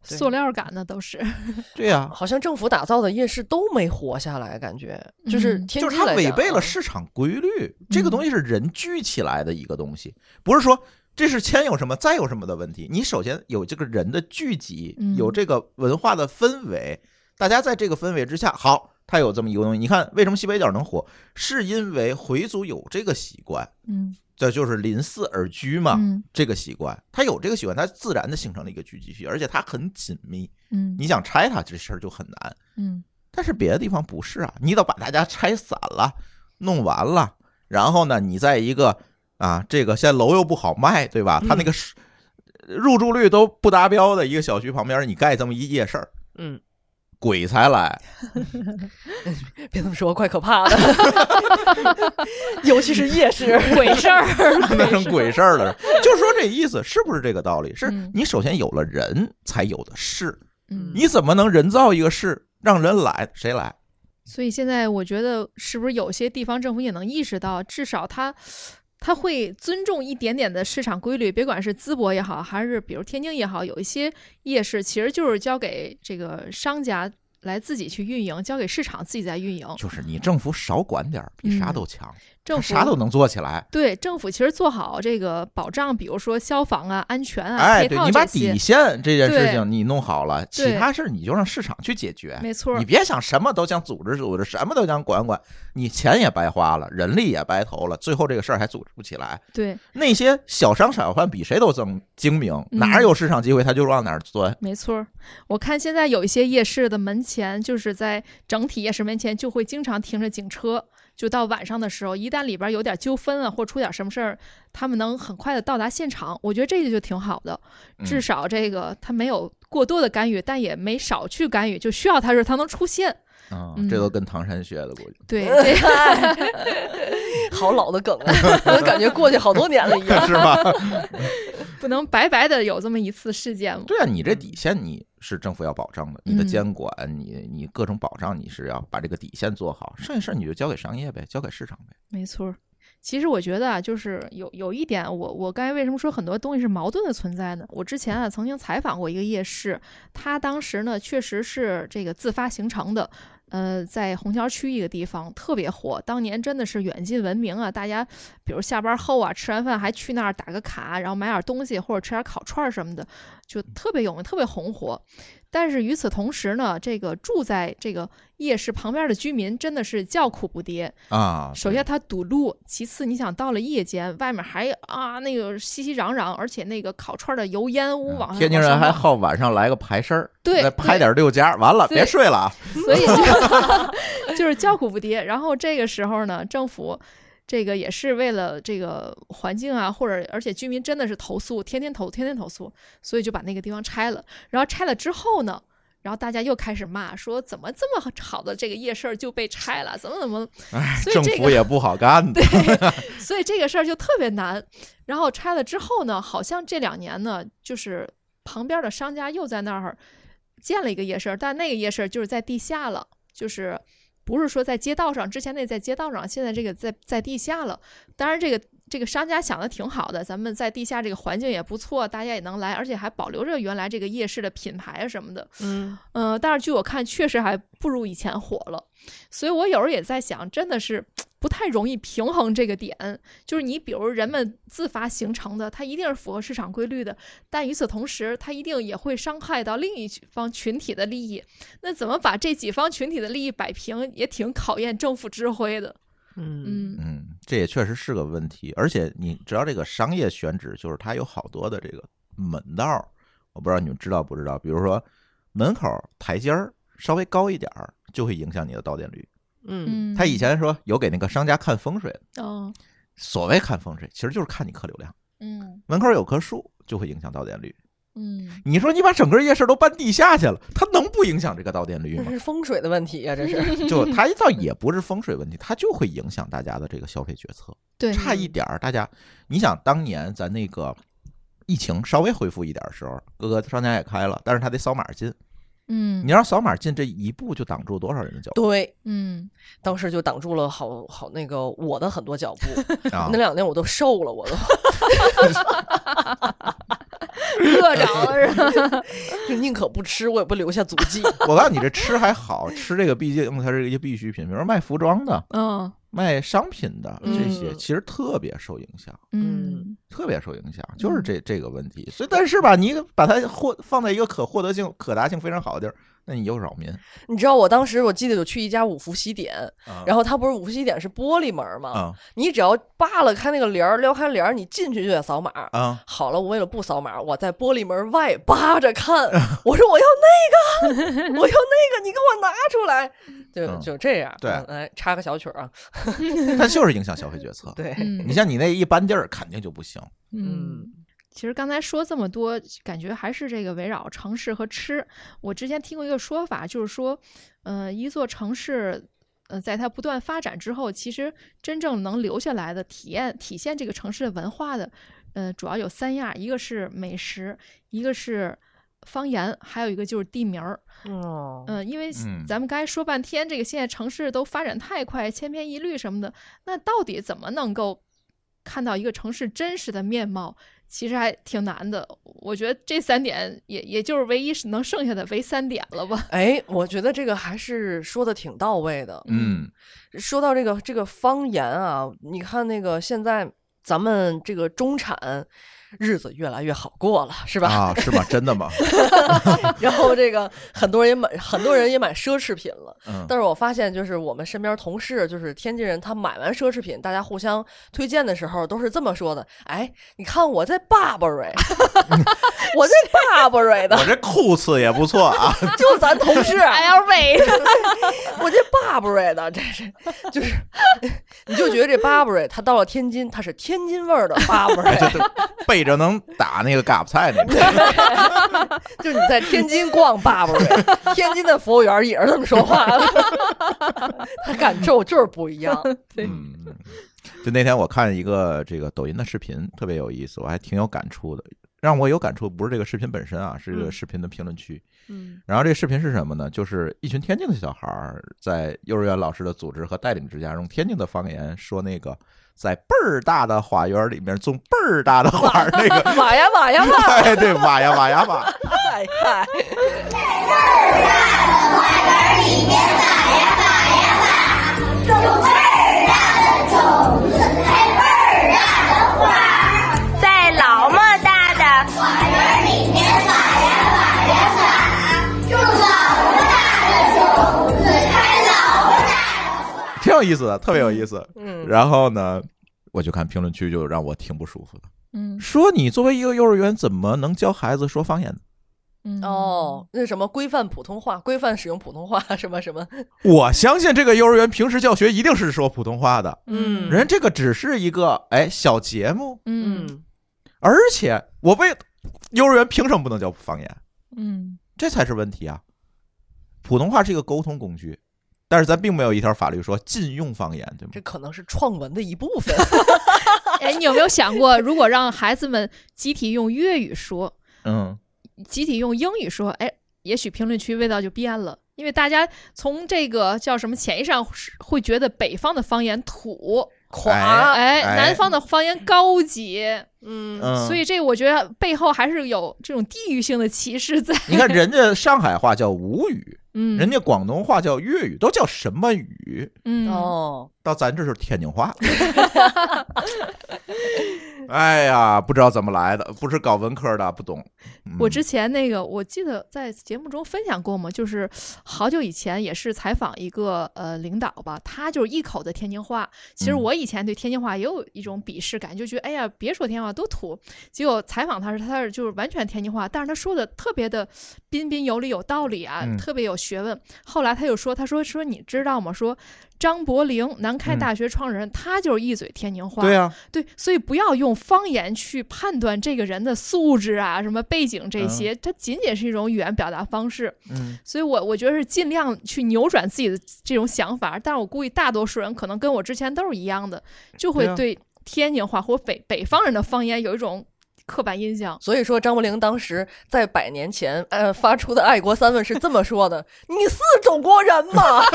塑料感的都是，对呀、好像政府打造的夜市都没活下来，感觉就是嗯天就是它违背了市场规律。这个东西是人聚起来的一个东西，不是说这是先有什么再有什么的问题。你首先有这个人的聚集，嗯有这个文化的氛围，大家在这个氛围之下，好，它有这么一个东西。你看，为什么西北角能火？是因为回族有这个习惯，嗯这就是临寺而居嘛。嗯这个习惯，它有这个习惯，它自然的形成了一个聚集区，而且它很紧密。嗯你想拆它，这事儿就很难。嗯但是别的地方不是啊，你得把大家拆散了，弄完了，然后呢，你在一个啊，这个现在楼又不好卖，对吧？它那个是入住率都不达标的一个小区旁边，你盖这么一夜市儿，嗯，鬼才来。别这么说，怪可怕的，尤其是夜市。鬼事儿。那成鬼事儿了，就是说这意思，是不是这个道理？是嗯你首先有了人，才有的事。嗯，你怎么能人造一个事，让人来？谁来？所以现在我觉得，是不是有些地方政府也能意识到，至少他他会尊重一点点的市场规律，别管是淄博也好，还是比如天津也好，有一些夜市其实就是交给这个商家来自己去运营，交给市场自己在运营。就是你政府少管点儿，比啥嗯都强，政府啥都能做起来。对政府其实做好这个保障，比如说消防啊、安全啊、哎，对你把底，线这件事情你弄好了，其他事儿你就让市场去解决。没错你，别想什么都想组织组织，什么都想管管，你钱也白花了，人力也白投了，最后这个事儿还组织不起来。对，那些小商小贩比谁都精精明，嗯哪儿有市场机会他就往哪儿钻。没错儿，我看现在有一些夜市的门前，就是在整体夜市门前就会经常停着警车，就到晚上的时候，一旦里边有点纠纷啊，或出点什么事儿，他们能很快的到达现场。我觉得这个就挺好的，至嗯少这个他没有过多的干预，但也没少去干预，就需要他时候他能出现。啊、嗯这都跟唐山学的，估计对，这个好老的梗啊，我感觉过去好多年了一样。是吧？不能白白的有这么一次事件吗。对啊，你这底线你是政府要保障的，你的嗯监管，你你各种保障，你是要把这个底线做好，剩下事儿你就交给商业呗，交给市场呗。没错儿。其实我觉得啊，就是有有一点，我我刚才为什么说很多东西是矛盾的存在呢？我之前啊曾经采访过一个夜市，他当时呢确实是这个自发形成的，呃，在虹桥区一个地方特别火，当年真的是远近闻名啊！大家比如下班后啊，吃完饭还去那儿打个卡，然后买点东西或者吃点烤串儿什么的，就特别有名，特别红火。但是与此同时呢，这个住在这个夜市旁边的居民真的是叫苦不迭。啊，首先它堵路，其次你想到了夜间，外面还啊那个熙熙攘攘，而且那个烤串的油烟雾往上。嗯天津人还好晚上来个排身儿，对再拍点六家，完了别睡了啊。所以就 就是叫苦不迭。然后这个时候呢，政府这个也是为了这个环境啊，或者而且居民真的是投诉，天天投，天天投诉，所以就把那个地方拆了。然后拆了之后呢？然后大家又开始骂，说怎么这么好的这个夜市儿就被拆了？怎么怎么？哎，政府也不好干 对。所以这个事儿就特别难。然后拆了之后呢，好像这两年呢，就是旁边的商家又在那儿建了一个夜市儿，但那个夜市儿就是在地下了，就是不是说在街道上，之前那在街道上，现在这个在在地下了。当然，这个这个商家想的挺好的，咱们在地下这个环境也不错，大家也能来，而且还保留着原来这个夜市的品牌啊什么的。嗯，嗯，但是据我看，确实还不如以前火了。所以我有时候也在想，真的是不太容易平衡这个点。就是你比如人们自发形成的，它一定是符合市场规律的，但与此同时，它一定也会伤害到另一方群体的利益。那怎么把这几方群体的利益摆平，也挺考验政府智慧的。嗯嗯嗯，这也确实是个问题。而且你知道，这个商业选址就是它有好多的这个门道儿，我不知道你们知道不知道。比如说门口台阶儿稍微高一点儿，就会影响你的到店率。嗯嗯，他以前说有给那个商家看风水，哦，所谓看风水，其实就是看你客流量。嗯门口有棵树就会影响到店率。嗯，你说你把整个夜市都搬地下去了，它能不影响这个到店率吗？这是风水的问题呀、这是。就它倒也不是风水问题，它就会影响大家的这个消费决策。对，差一点儿，大家，你想当年咱那个疫情稍微恢复一点的时候，各个商家也开了，但是他得扫码进，嗯你让扫码进这一步就挡住多少人的脚步对，嗯，当时就挡住了好好那个我的很多脚步。啊那！两年我都瘦了，我都 饿着了是吧？就宁可不吃，我也不留下足迹。我告诉你，这吃还好，吃这个毕竟它是一个必需品，比如说卖服装的、嗯卖商品的这些，嗯其实特别受影响。嗯特别受影响，就是这这个问题。所以，但是吧，你把它获放在一个可获得性、可达性非常好的地儿，那你又扰民。你知道我当时我记得有去一家五福西点，然后后它不是五福西点是玻璃门吗？啊你只要扒拉开那个帘儿，撩开帘儿，你进去就得扫码。啊，好了，我为了不扫码，我在玻璃门外扒着看。我说我要那个，我要那个，你给我拿出来。就嗯就这样。来插个小曲儿啊。它就是影响消费决策。对，嗯，你像你那一般地儿，肯定就不行。嗯。其实刚才说这么多，感觉还是这个围绕城市和吃。我之前听过一个说法，就是说，呃，一座城市，呃，在它不断发展之后，其实真正能留下来的体验、体现这个城市的文化的，呃，主要有三样，一个是美食，一个是方言，还有一个就是地名儿。哦，嗯、因为嗯咱们刚才说半天，这个现在城市都发展太快，千篇一律什么的，那到底怎么能够看到一个城市真实的面貌？其实还挺难的。我觉得这三点也也就是唯一是能剩下的唯三点了吧。哎，我觉得这个还是说的挺到位的。嗯说到这个这个方言啊，你看那个现在咱们这个中产日子越来越好过了，是吧？啊，是吗？真的吗？然后这个很多人也买，很多人也买奢侈品了。嗯但是我发现，就是我们身边同事，就是天津人，他买完奢侈品，大家互相推荐的时候都是这么说的：“哎，你看我在 Burberry，我在 Burberry 的我，这裤子也不错啊。就咱同事，LV，我这 Burberry 的，这是就是，你就觉得这 Burberry，他到了天津，他是天津味儿的 Burberry，这这背着能打那个嘎巴菜那种。就是你在天津逛 Burberry，天津的服务员也是这么说话的，他感受就是不一样。嗯，就那天我看一个这个抖音的视频，特别有意思，我还挺有感触的。让我有感触不是这个视频本身啊，是这个嗯视频的评论区。嗯然后这个视频是什么呢？就是一群天津的小孩儿在幼儿园老师的组织和带领之下，用天津的方言说那个在倍儿大的花园里面种倍儿大的花儿，那个 挖呀挖呀挖，哎对，挖呀挖呀挖。嗨嗨，在有意思的，特别有意思。嗯，然后呢，我就看评论区，就让我挺不舒服的，嗯。说你作为一个幼儿园，怎么能教孩子说方言呢？嗯。哦，那什么规范普通话，规范使用普通话，什么什么，我相信这个幼儿园平时教学一定是说普通话的，嗯。人这个只是一个哎小节目，嗯嗯。而且我为幼儿园凭什么不能教方言？嗯。这才是问题啊！普通话是一个沟通工具，但是咱并没有一条法律说禁用方言，对吗这？可能是创文的一部分。哎，你有没有想过，如果让孩子们集体用粤语说，嗯，集体用英语说，哎，也许评论区味道就变了。因为大家从这个叫什么潜意识上是会觉得北方的方言土，垮，哎，哎南方的方言高级，嗯嗯所以这我觉得背后还是有这种地域性的歧视在。你看人家上海话叫吴语，嗯，人家广东话叫粤语，都叫什么语？嗯哦，到咱这是天津话。哎呀，不知道怎么来的，不是搞文科的，不懂。嗯我之前那个，我记得在节目中分享过嘛，就是好久以前也是采访一个呃领导吧，他就是一口的天津话。其实嗯我以前对天津话也有一种鄙视感，就觉得哎呀，别说天津话多土。结果采访他是他是就是完全天津话，但是他说的特别的彬彬有礼有道理啊，嗯特别有学问。后来他又说，他说说你知道吗？说张伯苓，南开嗯大学创始人，他就是一嘴天津话。对所以不要用方言去判断这个人的素质啊、什么背景这些，它仅仅是一种语言表达方式。嗯，所以我我觉得是尽量去扭转自己的这种想法，但是我估计大多数人可能跟我之前都是一样的，就会对天津话或北北方人的方言有一种刻板印象。所以说张伯苓当时在百年前呃发出的爱国三问是这么说的：“你是中国人吗？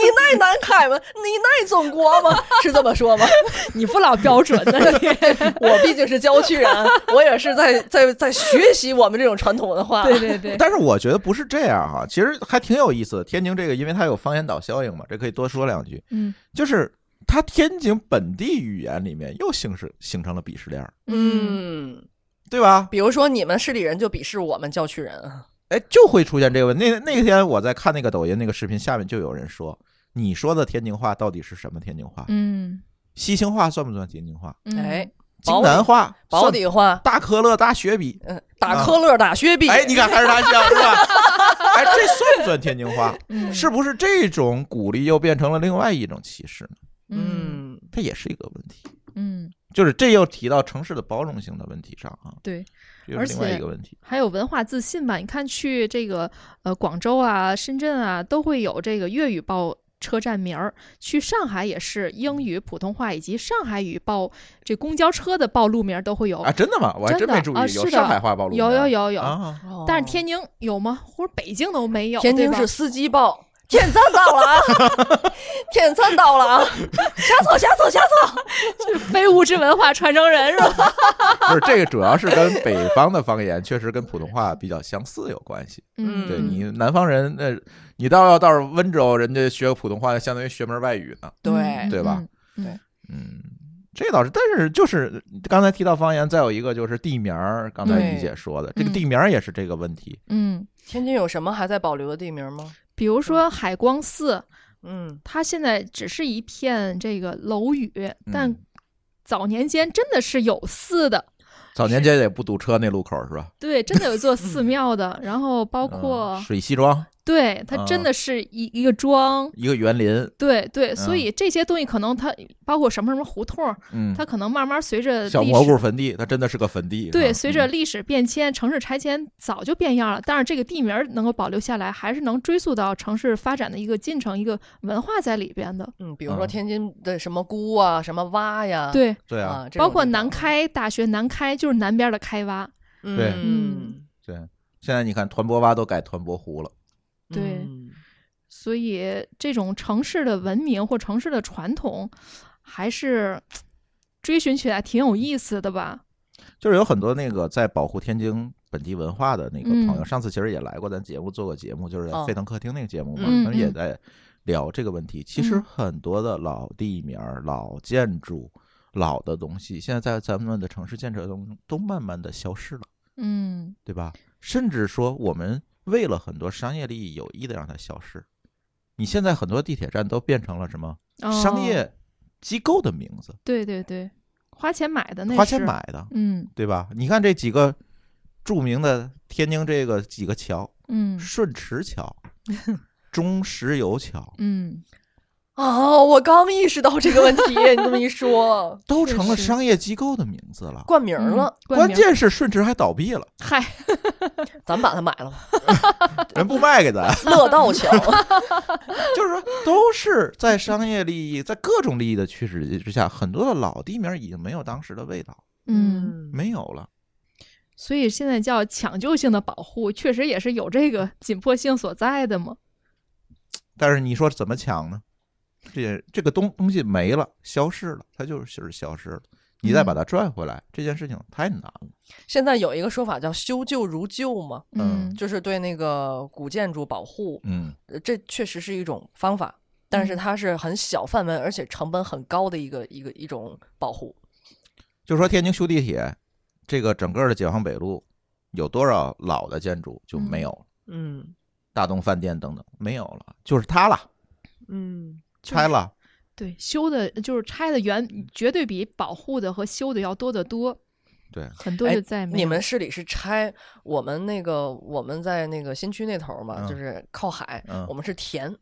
你奈南开吗？你奈中国吗？”是这么说吗？你不老标准的你，我毕竟是郊区人，我也是在在在学习我们这种传统文化。对对对，但是我觉得不是这样哈、其实还挺有意思的。天津这个，因为它有方言岛效应嘛，这可以多说两句。嗯就是它天津本地语言里面又形成形成了鄙视链儿，嗯，对吧？比如说你们市里人就鄙视我们郊区人，哎，就会出现这个问题。那那天我在看那个抖音那个视频，下面就有人说：“你说的天津话到底是什么天津话？嗯西青话算不算天津话？嗯哎，京南话保算底话，大可乐大雪碧？嗯，打可乐打雪碧，哎，你看还是他像是吧？哎，这算不算天津话？嗯是不是这种鼓励又变成了另外一种歧视呢？嗯它，也是一个问题。嗯就是这又提到城市的包容性的问题上啊，对，这又是另外而且一个问题。还有文化自信吧。你看去这个呃广州啊、深圳啊，都会有这个粤语报车站名儿；去上海也是英语、普通话以及上海语报这公交车的报路名儿都会有。啊，真的吗？我还真的没注意，啊是的有上海话报路名有有有有，啊，但是天津有吗？或者北京都没有？天津是司机报。天餐到了啊！天餐到了啊！下错下错下错！非物质文化传承人是吧？不是这个，主要是跟北方的方言确实跟普通话比较相似有关系。嗯对你南方人，那你到要到是温州，人家学个普通话，相当于学门外语呢。对嗯对吧？嗯嗯，这倒是，但是就是刚才提到方言，再有一个就是地名儿，刚才对李姐说的，这个嗯地名儿也是这个问题。嗯，天津有什么还在保留的地名吗？比如说海光寺，嗯，它现在只是一片这个楼宇，但嗯。早年间真的是有寺的。早年间也不堵车那路口是吧？对，真的有一座寺庙的，然后包括、嗯水西庄对它真啊的是一、一个庄，一个园林，对对，所嗯以这些东西可能它包括什么什么胡同，嗯，它可能慢慢随着小蘑菇史坟地，它真的是个坟地。对，啊随着嗯历史变迁，城市拆迁早就变样了，但是这个地名儿能够保留下来，还是能追溯到城市发展的一个进程、一个文化在里边的。嗯，比如说嗯天津的什么姑啊，什么洼呀，对，对啊，啊，包括南，开大学，南开就是南边的开挖。对嗯，对。现在你看团泊洼都改团泊湖了，对。嗯。所以这种城市的文明或城市的传统，还是追寻起来挺有意思的吧？就是有很多那个在保护天津本地文化的那个朋友，嗯。上次其实也来过咱节目做过节目，就是沸腾客厅那个节目。嘛，嗯他们也嗯。在聊这个问题。其实嗯。很多的老地名儿、老建筑、老的东西，现在在咱们的城市建设中都慢慢的消失了，嗯。对吧？甚至说我们为了很多商业利益，有意的让它消失。你现在很多地铁站都变成了什么商哦业机构的名字，对对对，花钱买的那花钱，买的，嗯。对吧？你看这几个著名的天津这个几个桥，嗯。顺驰桥、中石油桥，嗯，啊，我刚意识到这个问题，你这么一说，都成了商业机构的名字了。冠名嗯了，关键是顺驰还倒闭了，嗨，咱把它买了吧，人不卖给咱，乐道桥，就是说都是在商业利益、在各种利益的驱使之下，很多的老地名已经没有当时的味道，嗯，没有了。所以现在叫抢救性的保护，确实也是有这个紧迫性所在的嘛。但是你说怎么抢呢？这这个东东西没了，消失了，它就是消失了。你再把它拽回来，这件事情太难了。现在有一个说法叫修旧如旧嘛，嗯就是对那个古建筑保护，嗯，呃这确实是一种方法，但是嗯它是很小范围，而且成本很高的一个一个一种保护。就说天津修地铁，这个整个的解放北路有多少老的建筑就没有了，嗯大东饭店等等没有了，就是它了，嗯，拆了。对，修的就是拆的原，绝对比保护的和修的要多得多。对，很多哎就再没有。你们市里是拆我们那个我们在那个新区那头嘛，嗯就是靠海，嗯我们是填，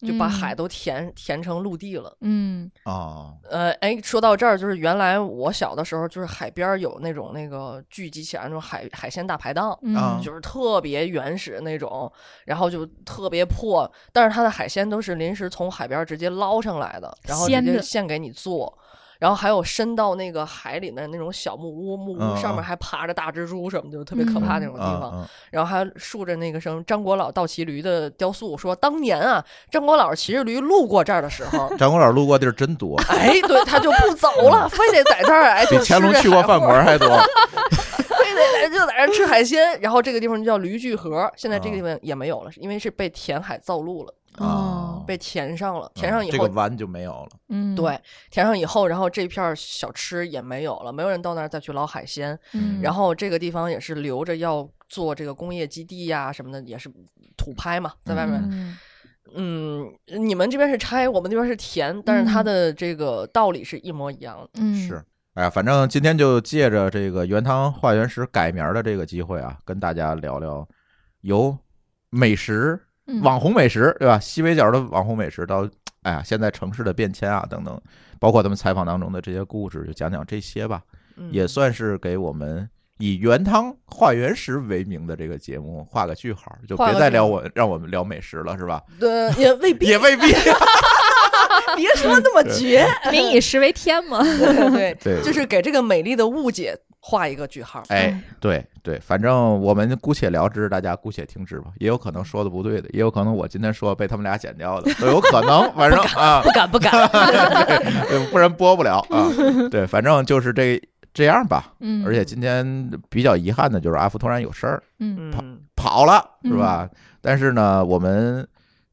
就把海都填、填成陆地了。嗯啊，呃，哎，说到这儿，就是原来我小的时候，就是海边儿有那种那个聚集起来那种海海鲜大排档，嗯啊就是特别原始那种，然后就特别破，但是它的海鲜都是临时从海边直接捞上来的，然后直接现给你做。然后还有伸到那个海里的那种小木屋，木屋上面还爬着大蜘蛛什么的，就特别可怕那种地方。嗯然后还竖着那个什么张国老倒骑驴的雕塑，说当年啊，张国老骑着驴路过这儿的时候，嗯，张国老路过地儿真多，哎，对他就不走了，非得在这儿哎，比乾隆去过饭馆还多。非得就在那儿吃海鲜。然后这个地方就叫驴具河，现在这个地啊方也没有了，因为是被填海造陆了，哦被填上了。填上以嗯这，个湾就没有了。嗯，对，填上以后，然后这片儿小吃也没有了，没有人到那儿再去捞海鲜。嗯，然后这个地方也是留着要做这个工业基地呀、什么的，也是土拍嘛，在外面。嗯嗯，你们这边是拆，我们这边是填，但是它嗯的这个道理是一模一样的。嗯是，哎呀，反正今天就借着这个原汤化原石改名的这个机会啊，跟大家聊聊由美食、嗯网红美食，对吧？西北角的网红美食到哎呀，现在城市的变迁啊等等，包括他们采访当中的这些故事，就讲讲这些吧，嗯也算是给我们。以原汤化原食为名的这个节目画个句号，就别再聊我让我们聊美食了，是吧？对也未必，也未必。别说那么绝，民以食为天嘛。对，对，就是给这个美丽的误解画一个句号。哎，对对，反正我们姑且聊之，大家姑且听之吧。也有可能说的不对的，也有可能我今天说被他们俩剪掉的，都有可能。反正啊，不敢不敢，对不然播不了啊。对，反正就是这这样吧。嗯，而且今天比较遗憾的就是阿福突然有事儿嗯嗯，跑了，是吧？但是呢，我们。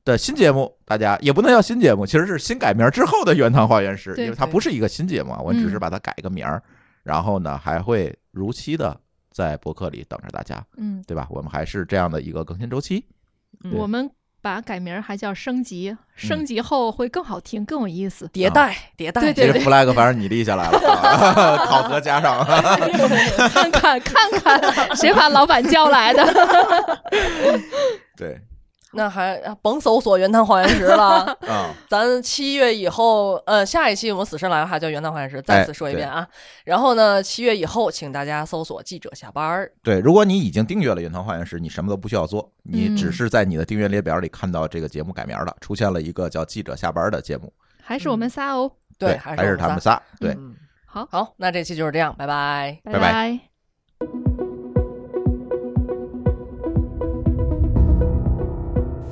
的新节目，大家也不能叫新节目，其实是新改名之后的原汤化原食，因为它不是一个新节目啊，我只是嗯把它改个名儿，然后呢还会如期的在博客里等着大家。嗯，对吧？我们还是这样的一个更新周期。嗯我们把改名儿还叫升级，升级后会更好听，更有意思。迭代迭代，对对对 flag 反正你立下来了，啊 考核加上。看看看看，谁把老板叫来的？对，那还甭搜索原汤化原食了。啊，咱七月以后，呃，下一期我们死神来了还叫原汤化原食，再次说一遍啊。然后呢，七月以后，请大家搜索记者下班儿。对，如果你已经订阅了《原汤化原食》，你什么都不需要做，你嗯只是在你的订阅列表里看到这个节目改名了，出现了一个叫“记者下班”的节目。还是我们仨哦。对，还是他们仨。对，嗯，好，好，那这期就是这样，拜拜。拜拜拜。